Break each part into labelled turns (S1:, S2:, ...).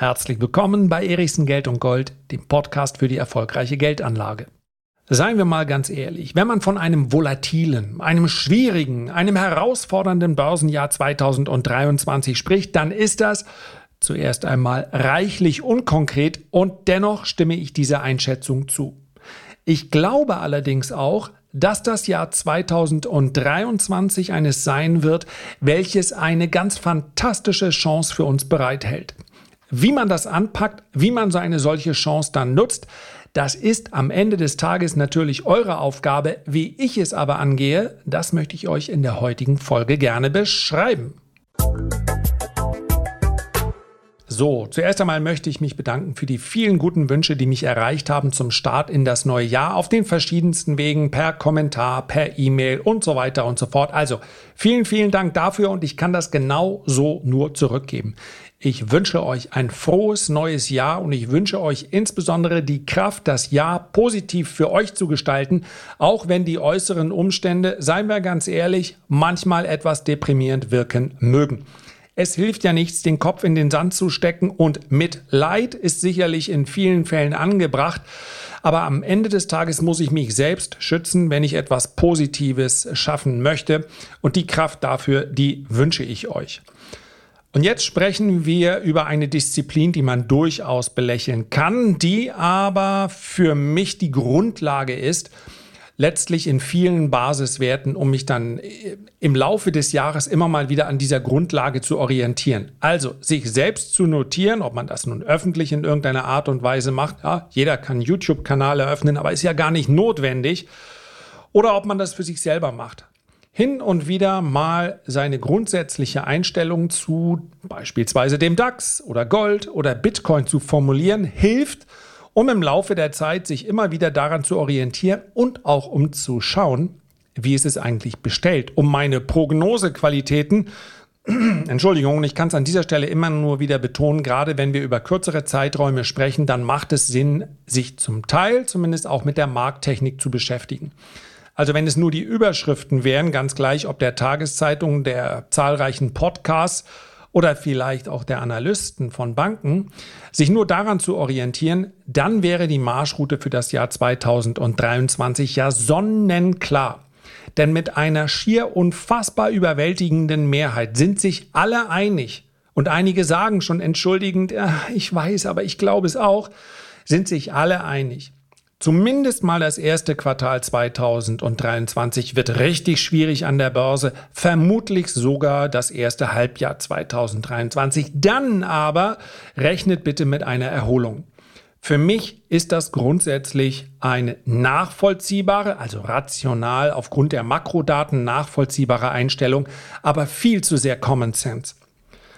S1: Herzlich willkommen bei Erichsen Geld und Gold, dem Podcast für die erfolgreiche Geldanlage. Seien wir mal ganz ehrlich, wenn man von einem volatilen, einem schwierigen, einem herausfordernden Börsenjahr 2023 spricht, dann ist das zuerst einmal reichlich unkonkret und dennoch stimme ich dieser Einschätzung zu. Ich glaube allerdings auch, dass das Jahr 2023 eines sein wird, welches eine ganz fantastische Chance für uns bereithält. Wie man das anpackt, wie man so eine solche Chance dann nutzt, das ist am Ende des Tages natürlich eure Aufgabe. Wie ich es aber angehe, das möchte ich euch in der heutigen Folge gerne beschreiben. So, zuerst einmal möchte ich mich bedanken für die vielen guten Wünsche, die mich erreicht haben zum Start in das neue Jahr auf den verschiedensten Wegen, per Kommentar, per E-Mail und so weiter und so fort. Also vielen, vielen Dank dafür und ich kann das genau so nur zurückgeben. Ich wünsche euch ein frohes neues Jahr und ich wünsche euch insbesondere die Kraft, das Jahr positiv für euch zu gestalten, auch wenn die äußeren Umstände, seien wir ganz ehrlich, manchmal etwas deprimierend wirken mögen. Es hilft ja nichts, den Kopf in den Sand zu stecken und Mitleid ist sicherlich in vielen Fällen angebracht. Aber am Ende des Tages muss ich mich selbst schützen, wenn ich etwas Positives schaffen möchte. Und die Kraft dafür, die wünsche ich euch. Und jetzt sprechen wir über eine Disziplin, die man durchaus belächeln kann, die aber für mich die Grundlage ist, letztlich in vielen Basiswerten, um mich dann äh, im Laufe des Jahres immer mal wieder an dieser Grundlage zu orientieren. Also sich selbst zu notieren, ob man das nun öffentlich in irgendeiner Art und Weise macht. Ja, jeder kann YouTube-Kanal eröffnen, aber ist ja gar nicht notwendig. Oder ob man das für sich selber macht. Hin und wieder mal seine grundsätzliche Einstellung zu beispielsweise dem DAX oder Gold oder Bitcoin zu formulieren, hilft, um im Laufe der Zeit sich immer wieder daran zu orientieren und auch um zu schauen, wie ist es eigentlich bestellt, um meine Prognosequalitäten Entschuldigung, ich kann es an dieser Stelle immer nur wieder betonen, gerade wenn wir über kürzere Zeiträume sprechen, dann macht es Sinn, sich zum Teil zumindest auch mit der Markttechnik zu beschäftigen. Also wenn es nur die Überschriften wären, ganz gleich ob der Tageszeitung, der zahlreichen Podcasts oder vielleicht auch der Analysten von Banken, sich nur daran zu orientieren, dann wäre die Marschroute für das Jahr 2023 ja sonnenklar. Denn mit einer schier unfassbar überwältigenden Mehrheit sind sich alle einig, und einige sagen schon entschuldigend, ich weiß, aber ich glaube es auch, sind sich alle einig. Zumindest mal das erste Quartal 2023 wird richtig schwierig an der Börse, vermutlich sogar das erste Halbjahr 2023. Dann aber rechnet bitte mit einer Erholung. Für mich ist das grundsätzlich eine nachvollziehbare, also rational aufgrund der Makrodaten nachvollziehbare Einstellung, aber viel zu sehr Common Sense.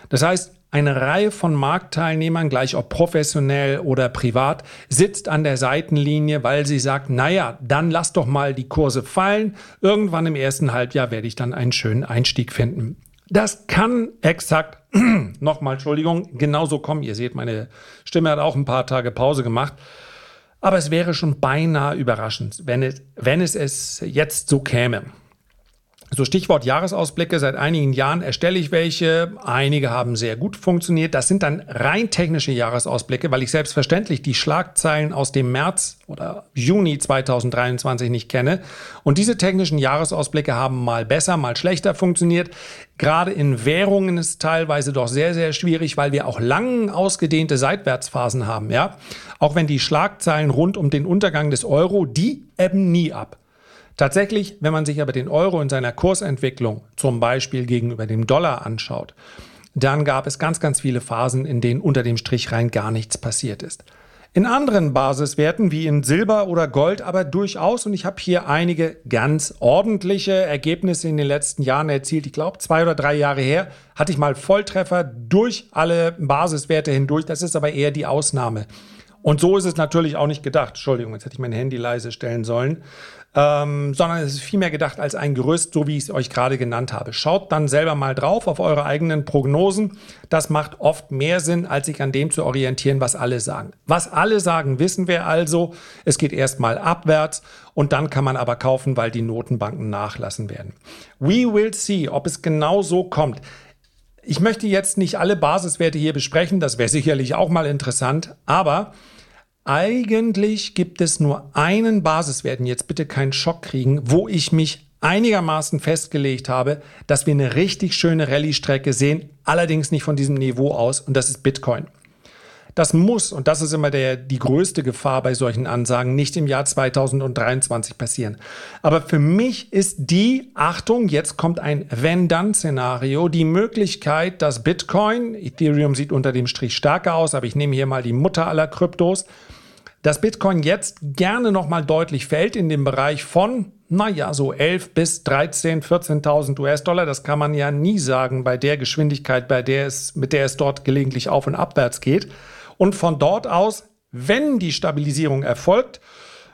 S1: Das heißt, eine Reihe von Marktteilnehmern, gleich ob professionell oder privat, sitzt an der Seitenlinie, weil sie sagt, naja, dann lass doch mal die Kurse fallen. Irgendwann im ersten Halbjahr werde ich dann einen schönen Einstieg finden. Das kann exakt, nochmal Entschuldigung, genauso kommen. Ihr seht, meine Stimme hat auch ein paar Tage Pause gemacht. Aber es wäre schon beinahe überraschend, wenn es, wenn es es jetzt so käme. So Stichwort Jahresausblicke. Seit einigen Jahren erstelle ich welche. Einige haben sehr gut funktioniert. Das sind dann rein technische Jahresausblicke, weil ich selbstverständlich die Schlagzeilen aus dem März oder Juni 2023 nicht kenne. Und diese technischen Jahresausblicke haben mal besser, mal schlechter funktioniert. Gerade in Währungen ist es teilweise doch sehr, sehr schwierig, weil wir auch lang ausgedehnte Seitwärtsphasen haben. Ja, auch wenn die Schlagzeilen rund um den Untergang des Euro, die ebben nie ab. Tatsächlich, wenn man sich aber den Euro in seiner Kursentwicklung zum Beispiel gegenüber dem Dollar anschaut, dann gab es ganz, ganz viele Phasen, in denen unter dem Strich rein gar nichts passiert ist. In anderen Basiswerten wie in Silber oder Gold aber durchaus, und ich habe hier einige ganz ordentliche Ergebnisse in den letzten Jahren erzielt. Ich glaube, zwei oder drei Jahre her hatte ich mal Volltreffer durch alle Basiswerte hindurch. Das ist aber eher die Ausnahme. Und so ist es natürlich auch nicht gedacht. Entschuldigung, jetzt hätte ich mein Handy leise stellen sollen ähm, sondern es ist vielmehr gedacht als ein Gerüst, so wie ich es euch gerade genannt habe. Schaut dann selber mal drauf auf eure eigenen Prognosen. Das macht oft mehr Sinn, als sich an dem zu orientieren, was alle sagen. Was alle sagen, wissen wir also. Es geht erstmal abwärts und dann kann man aber kaufen, weil die Notenbanken nachlassen werden. We will see, ob es genau so kommt. Ich möchte jetzt nicht alle Basiswerte hier besprechen, das wäre sicherlich auch mal interessant, aber eigentlich gibt es nur einen Basiswert, und jetzt bitte keinen Schock kriegen, wo ich mich einigermaßen festgelegt habe, dass wir eine richtig schöne Rallye-Strecke sehen, allerdings nicht von diesem Niveau aus, und das ist Bitcoin. Das muss, und das ist immer der, die größte Gefahr bei solchen Ansagen, nicht im Jahr 2023 passieren. Aber für mich ist die, Achtung, jetzt kommt ein Wenn-Dann-Szenario, die Möglichkeit, dass Bitcoin, Ethereum sieht unter dem Strich stärker aus, aber ich nehme hier mal die Mutter aller Kryptos, dass Bitcoin jetzt gerne nochmal deutlich fällt in dem Bereich von, naja, so 11 bis 13, 14.000 US-Dollar. Das kann man ja nie sagen bei der Geschwindigkeit, bei der es, mit der es dort gelegentlich auf und abwärts geht. Und von dort aus, wenn die Stabilisierung erfolgt,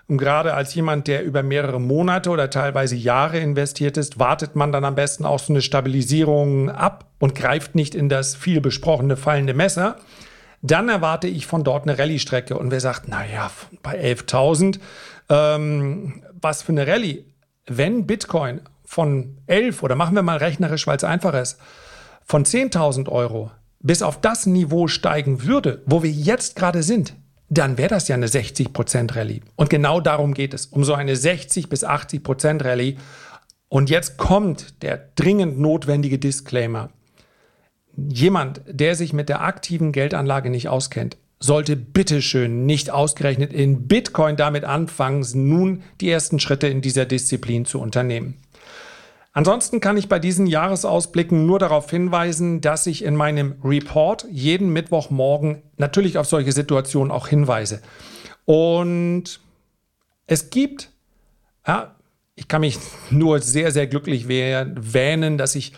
S1: und gerade als jemand, der über mehrere Monate oder teilweise Jahre investiert ist, wartet man dann am besten auch so eine Stabilisierung ab und greift nicht in das viel besprochene fallende Messer. Dann erwarte ich von dort eine Rallye-Strecke. Und wer sagt, naja, bei 11.000, ähm, was für eine Rallye? Wenn Bitcoin von 11 oder machen wir mal rechnerisch, weil es einfach ist, von 10.000 Euro bis auf das Niveau steigen würde, wo wir jetzt gerade sind, dann wäre das ja eine 60% Rallye. Und genau darum geht es, um so eine 60 bis 80% Rallye. Und jetzt kommt der dringend notwendige Disclaimer. Jemand, der sich mit der aktiven Geldanlage nicht auskennt, sollte bitteschön nicht ausgerechnet in Bitcoin damit anfangen, nun die ersten Schritte in dieser Disziplin zu unternehmen. Ansonsten kann ich bei diesen Jahresausblicken nur darauf hinweisen, dass ich in meinem Report jeden Mittwochmorgen natürlich auf solche Situationen auch hinweise. Und es gibt, ja, ich kann mich nur sehr, sehr glücklich wähnen, dass ich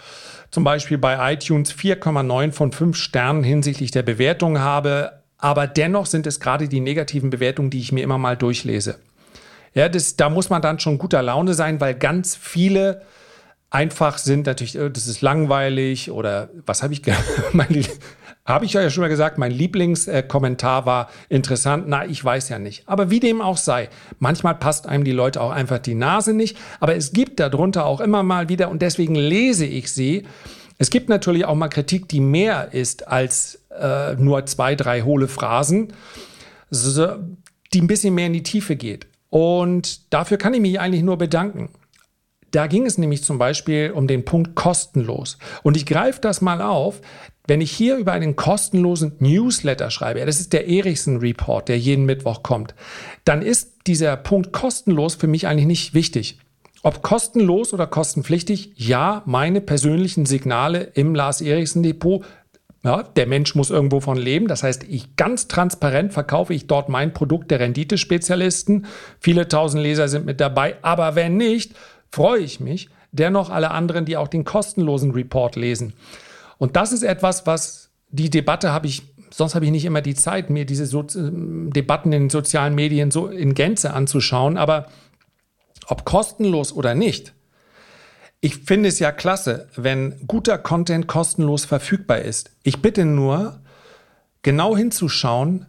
S1: zum Beispiel bei iTunes 4,9 von 5 Sternen hinsichtlich der Bewertung habe. Aber dennoch sind es gerade die negativen Bewertungen, die ich mir immer mal durchlese. Ja, das, da muss man dann schon guter Laune sein, weil ganz viele einfach sind natürlich, äh, das ist langweilig oder was habe ich habe ich ja schon mal gesagt, mein Lieblingskommentar war interessant. Na, ich weiß ja nicht. Aber wie dem auch sei, manchmal passt einem die Leute auch einfach die Nase nicht. Aber es gibt darunter auch immer mal wieder und deswegen lese ich sie. Es gibt natürlich auch mal Kritik, die mehr ist als äh, nur zwei, drei hohle Phrasen, so, die ein bisschen mehr in die Tiefe geht. Und dafür kann ich mich eigentlich nur bedanken. Da ging es nämlich zum Beispiel um den Punkt kostenlos. Und ich greife das mal auf. Wenn ich hier über einen kostenlosen Newsletter schreibe, das ist der Erichsen Report, der jeden Mittwoch kommt, dann ist dieser Punkt kostenlos für mich eigentlich nicht wichtig. Ob kostenlos oder kostenpflichtig, ja, meine persönlichen Signale im Lars Erichsen Depot ja, der Mensch muss irgendwo von leben. Das heißt, ich ganz transparent verkaufe ich dort mein Produkt der Renditespezialisten. Viele tausend Leser sind mit dabei. Aber wenn nicht, freue ich mich. Dennoch alle anderen, die auch den kostenlosen Report lesen. Und das ist etwas, was die Debatte habe ich, sonst habe ich nicht immer die Zeit, mir diese so Debatten in den sozialen Medien so in Gänze anzuschauen. Aber ob kostenlos oder nicht, ich finde es ja klasse, wenn guter Content kostenlos verfügbar ist. Ich bitte nur, genau hinzuschauen,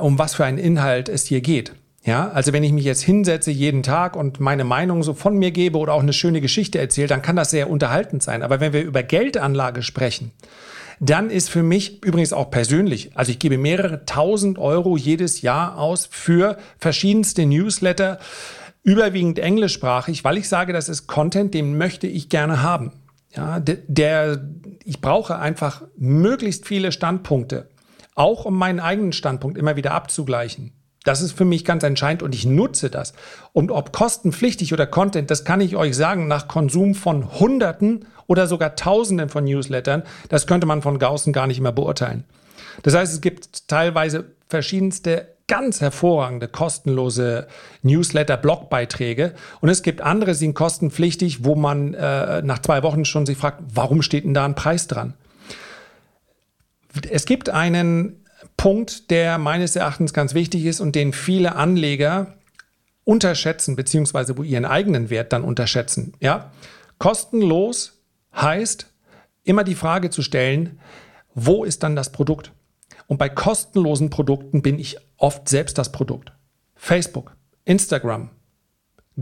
S1: um was für einen Inhalt es hier geht. Ja, also wenn ich mich jetzt hinsetze jeden Tag und meine Meinung so von mir gebe oder auch eine schöne Geschichte erzähle, dann kann das sehr unterhaltend sein. Aber wenn wir über Geldanlage sprechen, dann ist für mich übrigens auch persönlich, also ich gebe mehrere tausend Euro jedes Jahr aus für verschiedenste Newsletter, überwiegend englischsprachig, weil ich sage, das ist Content, den möchte ich gerne haben. Ja, der, ich brauche einfach möglichst viele Standpunkte, auch um meinen eigenen Standpunkt immer wieder abzugleichen. Das ist für mich ganz entscheidend und ich nutze das. Und ob kostenpflichtig oder Content, das kann ich euch sagen, nach Konsum von Hunderten oder sogar Tausenden von Newslettern, das könnte man von Gaußen gar nicht mehr beurteilen. Das heißt, es gibt teilweise verschiedenste ganz hervorragende kostenlose Newsletter-Blogbeiträge und es gibt andere, die sind kostenpflichtig, wo man äh, nach zwei Wochen schon sich fragt, warum steht denn da ein Preis dran? Es gibt einen Punkt, der meines Erachtens ganz wichtig ist und den viele Anleger unterschätzen, beziehungsweise wo ihren eigenen Wert dann unterschätzen. Ja? Kostenlos heißt, immer die Frage zu stellen, wo ist dann das Produkt? Und bei kostenlosen Produkten bin ich oft selbst das Produkt. Facebook, Instagram,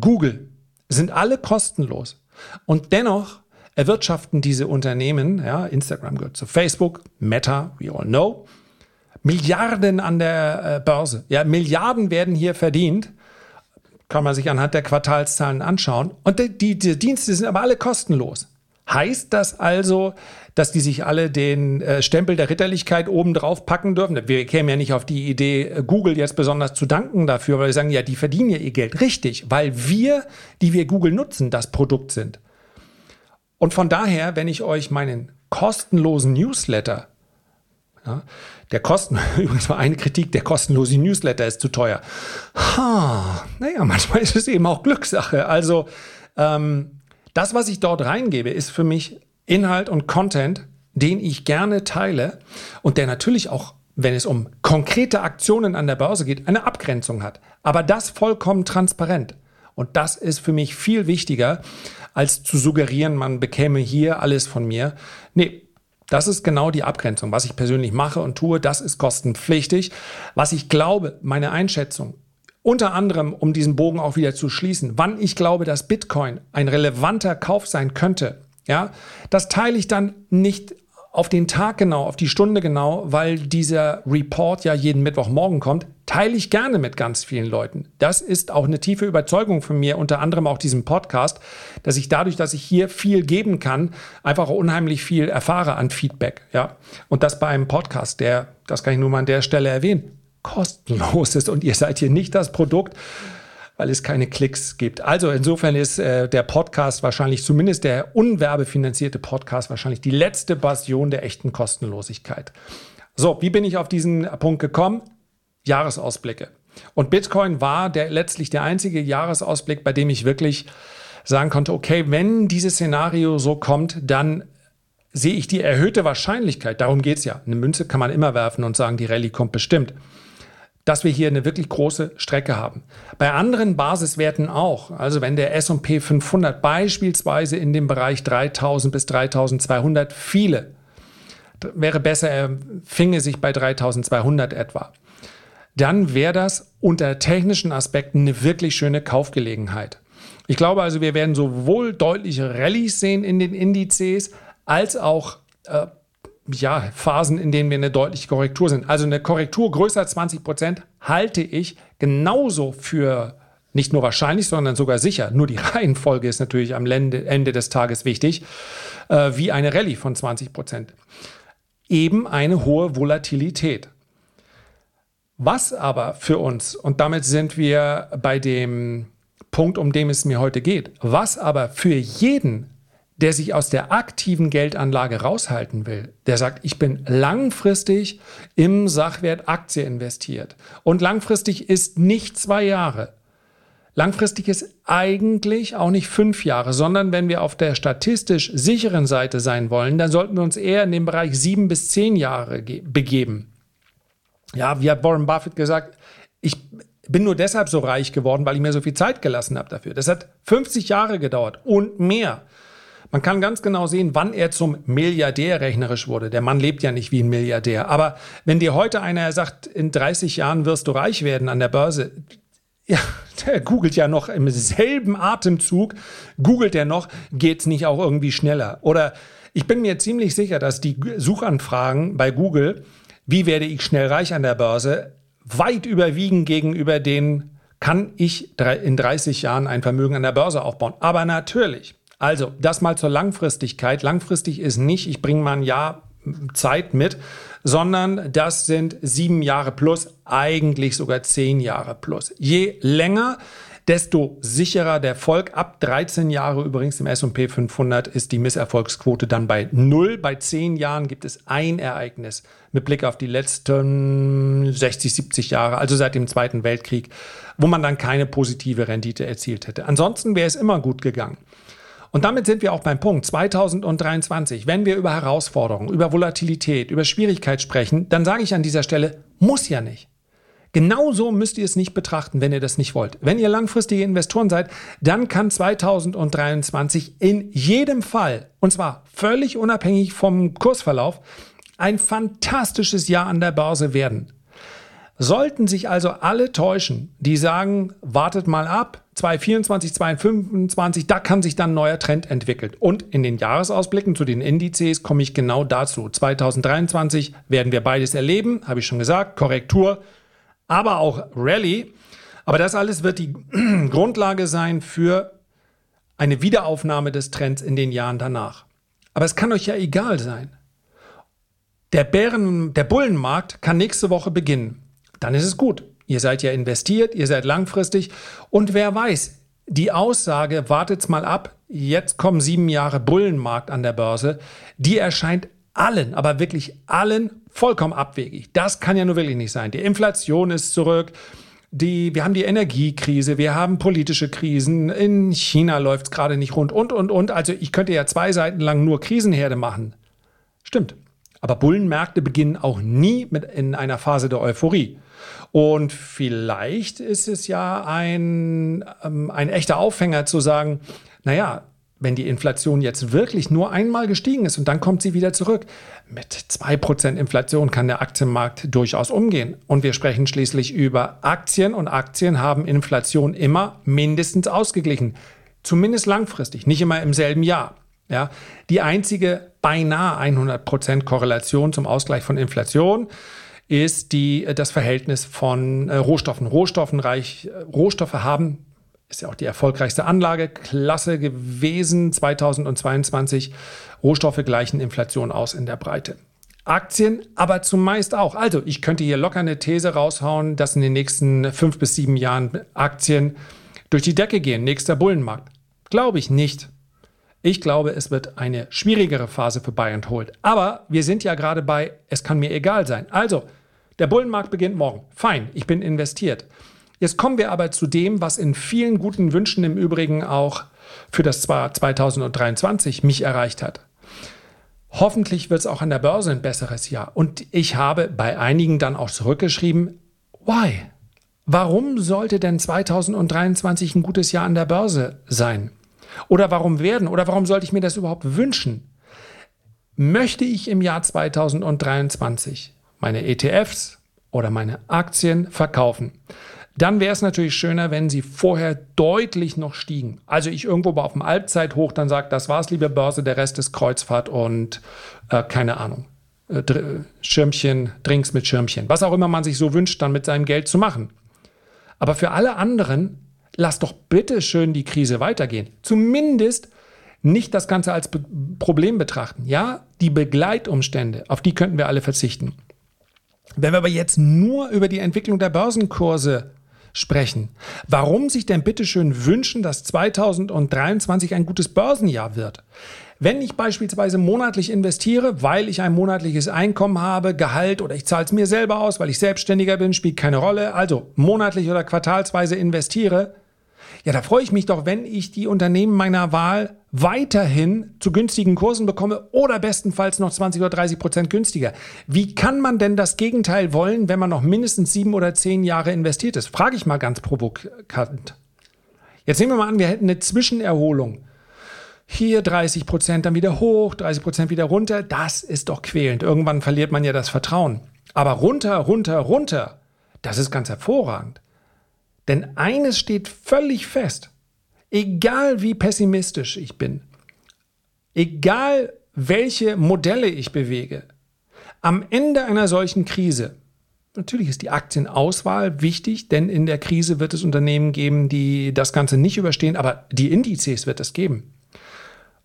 S1: Google sind alle kostenlos. Und dennoch erwirtschaften diese Unternehmen, ja, Instagram gehört zu Facebook, Meta, we all know, Milliarden an der äh, Börse. Ja, Milliarden werden hier verdient. Kann man sich anhand der Quartalszahlen anschauen. Und die, die, die Dienste sind aber alle kostenlos. Heißt das also, dass die sich alle den äh, Stempel der Ritterlichkeit oben drauf packen dürfen? Wir kämen ja nicht auf die Idee, äh, Google jetzt besonders zu danken dafür, weil wir sagen, ja, die verdienen ja ihr Geld. Richtig, weil wir, die wir Google nutzen, das Produkt sind. Und von daher, wenn ich euch meinen kostenlosen Newsletter, ja, der Kosten, übrigens mal eine Kritik, der kostenlose Newsletter ist zu teuer. Ha, naja, manchmal ist es eben auch Glückssache. Also, ähm, das, was ich dort reingebe, ist für mich Inhalt und Content, den ich gerne teile und der natürlich auch, wenn es um konkrete Aktionen an der Börse geht, eine Abgrenzung hat. Aber das vollkommen transparent. Und das ist für mich viel wichtiger, als zu suggerieren, man bekäme hier alles von mir. Nee, das ist genau die Abgrenzung. Was ich persönlich mache und tue, das ist kostenpflichtig. Was ich glaube, meine Einschätzung, unter anderem, um diesen Bogen auch wieder zu schließen, wann ich glaube, dass Bitcoin ein relevanter Kauf sein könnte, ja, das teile ich dann nicht auf den Tag genau, auf die Stunde genau, weil dieser Report ja jeden Mittwochmorgen kommt, teile ich gerne mit ganz vielen Leuten. Das ist auch eine tiefe Überzeugung von mir, unter anderem auch diesem Podcast, dass ich dadurch, dass ich hier viel geben kann, einfach unheimlich viel erfahre an Feedback, ja. Und das bei einem Podcast, der, das kann ich nur mal an der Stelle erwähnen, kostenlos ist und ihr seid hier nicht das Produkt, weil es keine Klicks gibt. Also insofern ist äh, der Podcast wahrscheinlich, zumindest der unwerbefinanzierte Podcast, wahrscheinlich die letzte Bastion der echten Kostenlosigkeit. So, wie bin ich auf diesen Punkt gekommen? Jahresausblicke. Und Bitcoin war der, letztlich der einzige Jahresausblick, bei dem ich wirklich sagen konnte, okay, wenn dieses Szenario so kommt, dann sehe ich die erhöhte Wahrscheinlichkeit, darum geht es ja. Eine Münze kann man immer werfen und sagen, die Rallye kommt bestimmt dass wir hier eine wirklich große Strecke haben. Bei anderen Basiswerten auch. Also wenn der S&P 500 beispielsweise in dem Bereich 3000 bis 3200 viele, wäre besser, er finge sich bei 3200 etwa. Dann wäre das unter technischen Aspekten eine wirklich schöne Kaufgelegenheit. Ich glaube also, wir werden sowohl deutliche Rallyes sehen in den Indizes, als auch äh, ja, Phasen, in denen wir eine deutliche Korrektur sind. Also eine Korrektur größer als 20 Prozent halte ich genauso für nicht nur wahrscheinlich, sondern sogar sicher. Nur die Reihenfolge ist natürlich am Ende des Tages wichtig, äh, wie eine Rallye von 20 Prozent. Eben eine hohe Volatilität. Was aber für uns, und damit sind wir bei dem Punkt, um den es mir heute geht, was aber für jeden der sich aus der aktiven Geldanlage raushalten will, der sagt, ich bin langfristig im Sachwert Aktie investiert. Und langfristig ist nicht zwei Jahre. Langfristig ist eigentlich auch nicht fünf Jahre, sondern wenn wir auf der statistisch sicheren Seite sein wollen, dann sollten wir uns eher in den Bereich sieben bis zehn Jahre begeben. Ja, wie hat Warren Buffett gesagt, ich bin nur deshalb so reich geworden, weil ich mir so viel Zeit gelassen habe dafür. Das hat 50 Jahre gedauert und mehr. Man kann ganz genau sehen, wann er zum Milliardär rechnerisch wurde. Der Mann lebt ja nicht wie ein Milliardär. Aber wenn dir heute einer sagt, in 30 Jahren wirst du reich werden an der Börse, ja, der googelt ja noch im selben Atemzug, googelt er noch, geht es nicht auch irgendwie schneller? Oder ich bin mir ziemlich sicher, dass die Suchanfragen bei Google, wie werde ich schnell reich an der Börse, weit überwiegen gegenüber den, kann ich in 30 Jahren ein Vermögen an der Börse aufbauen. Aber natürlich, also, das mal zur Langfristigkeit. Langfristig ist nicht, ich bringe mal ein Jahr Zeit mit, sondern das sind sieben Jahre plus, eigentlich sogar zehn Jahre plus. Je länger, desto sicherer der Erfolg. Ab 13 Jahre übrigens im S&P 500 ist die Misserfolgsquote dann bei null. Bei zehn Jahren gibt es ein Ereignis mit Blick auf die letzten 60, 70 Jahre, also seit dem Zweiten Weltkrieg, wo man dann keine positive Rendite erzielt hätte. Ansonsten wäre es immer gut gegangen. Und damit sind wir auch beim Punkt 2023. Wenn wir über Herausforderungen, über Volatilität, über Schwierigkeit sprechen, dann sage ich an dieser Stelle, muss ja nicht. Genauso müsst ihr es nicht betrachten, wenn ihr das nicht wollt. Wenn ihr langfristige Investoren seid, dann kann 2023 in jedem Fall, und zwar völlig unabhängig vom Kursverlauf, ein fantastisches Jahr an der Börse werden. Sollten sich also alle täuschen, die sagen, wartet mal ab, 2024, 2025, da kann sich dann ein neuer Trend entwickeln. Und in den Jahresausblicken zu den Indizes komme ich genau dazu. 2023 werden wir beides erleben, habe ich schon gesagt, Korrektur, aber auch Rallye. Aber das alles wird die Grundlage sein für eine Wiederaufnahme des Trends in den Jahren danach. Aber es kann euch ja egal sein. Der Bären, der Bullenmarkt kann nächste Woche beginnen. Dann ist es gut. Ihr seid ja investiert, ihr seid langfristig und wer weiß, die Aussage, wartet's mal ab, jetzt kommen sieben Jahre Bullenmarkt an der Börse, die erscheint allen, aber wirklich allen vollkommen abwegig. Das kann ja nur wirklich nicht sein. Die Inflation ist zurück. Die, wir haben die Energiekrise, wir haben politische Krisen, in China läuft es gerade nicht rund und, und, und. Also ich könnte ja zwei Seiten lang nur Krisenherde machen. Stimmt. Aber Bullenmärkte beginnen auch nie mit in einer Phase der Euphorie. Und vielleicht ist es ja ein, ähm, ein echter Aufhänger zu sagen, naja, wenn die Inflation jetzt wirklich nur einmal gestiegen ist und dann kommt sie wieder zurück, mit 2% Inflation kann der Aktienmarkt durchaus umgehen. Und wir sprechen schließlich über Aktien und Aktien haben Inflation immer mindestens ausgeglichen. Zumindest langfristig, nicht immer im selben Jahr. Ja, die einzige beinahe 100% Korrelation zum Ausgleich von Inflation ist die, äh, das Verhältnis von äh, Rohstoffen. Rohstoffenreich, äh, Rohstoffe haben, ist ja auch die erfolgreichste Anlageklasse gewesen 2022. Rohstoffe gleichen Inflation aus in der Breite. Aktien, aber zumeist auch. Also, ich könnte hier locker eine These raushauen, dass in den nächsten fünf bis sieben Jahren Aktien durch die Decke gehen. Nächster Bullenmarkt. Glaube ich nicht. Ich glaube, es wird eine schwierigere Phase für Buy and Hold. Aber wir sind ja gerade bei, es kann mir egal sein. Also, der Bullenmarkt beginnt morgen. Fein, ich bin investiert. Jetzt kommen wir aber zu dem, was in vielen guten Wünschen im Übrigen auch für das 2023 mich erreicht hat. Hoffentlich wird es auch an der Börse ein besseres Jahr. Und ich habe bei einigen dann auch zurückgeschrieben, why? Warum sollte denn 2023 ein gutes Jahr an der Börse sein? Oder warum werden? Oder warum sollte ich mir das überhaupt wünschen? Möchte ich im Jahr 2023 meine ETFs oder meine Aktien verkaufen? Dann wäre es natürlich schöner, wenn sie vorher deutlich noch stiegen. Also ich irgendwo auf dem Halbzeithoch dann sage, das war's, liebe Börse, der Rest ist Kreuzfahrt und äh, keine Ahnung. Äh, Schirmchen, Drinks mit Schirmchen. Was auch immer man sich so wünscht, dann mit seinem Geld zu machen. Aber für alle anderen lass doch bitte schön die Krise weitergehen. Zumindest nicht das Ganze als Be Problem betrachten. Ja, die Begleitumstände, auf die könnten wir alle verzichten. Wenn wir aber jetzt nur über die Entwicklung der Börsenkurse sprechen, warum sich denn bitte schön wünschen, dass 2023 ein gutes Börsenjahr wird? Wenn ich beispielsweise monatlich investiere, weil ich ein monatliches Einkommen habe, Gehalt oder ich zahle es mir selber aus, weil ich Selbstständiger bin, spielt keine Rolle, also monatlich oder quartalsweise investiere, ja, da freue ich mich doch, wenn ich die Unternehmen meiner Wahl weiterhin zu günstigen Kursen bekomme oder bestenfalls noch 20 oder 30 Prozent günstiger. Wie kann man denn das Gegenteil wollen, wenn man noch mindestens sieben oder zehn Jahre investiert ist? Frage ich mal ganz provokant. Jetzt nehmen wir mal an, wir hätten eine Zwischenerholung. Hier 30 Prozent, dann wieder hoch, 30 Prozent wieder runter. Das ist doch quälend. Irgendwann verliert man ja das Vertrauen. Aber runter, runter, runter, das ist ganz hervorragend. Denn eines steht völlig fest, egal wie pessimistisch ich bin, egal welche Modelle ich bewege, am Ende einer solchen Krise, natürlich ist die Aktienauswahl wichtig, denn in der Krise wird es Unternehmen geben, die das Ganze nicht überstehen, aber die Indizes wird es geben.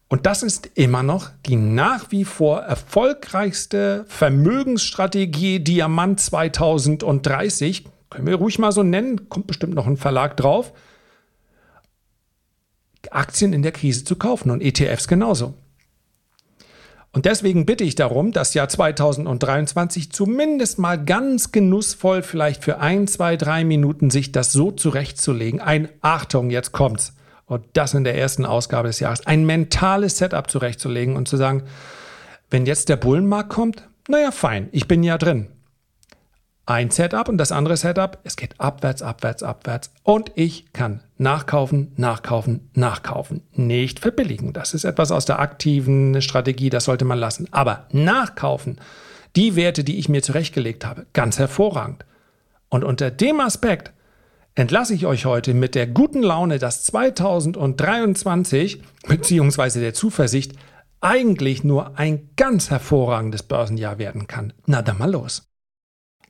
S1: Und das ist immer noch die nach wie vor erfolgreichste Vermögensstrategie Diamant 2030 können wir ruhig mal so nennen, kommt bestimmt noch ein Verlag drauf, Aktien in der Krise zu kaufen und ETFs genauso. Und deswegen bitte ich darum, das Jahr 2023 zumindest mal ganz genussvoll vielleicht für ein, zwei, drei Minuten sich das so zurechtzulegen. Ein Achtung, jetzt kommt's. Und das in der ersten Ausgabe des Jahres. Ein mentales Setup zurechtzulegen und zu sagen, wenn jetzt der Bullenmarkt kommt, naja, fein, ich bin ja drin ein Setup und das andere Setup, es geht abwärts, abwärts, abwärts und ich kann nachkaufen, nachkaufen, nachkaufen. Nicht verbilligen. Das ist etwas aus der aktiven Strategie, das sollte man lassen. Aber nachkaufen, die Werte, die ich mir zurechtgelegt habe, ganz hervorragend. Und unter dem Aspekt entlasse ich euch heute mit der guten Laune, dass 2023 bzw. der Zuversicht eigentlich nur ein ganz hervorragendes Börsenjahr werden kann. Na dann mal los.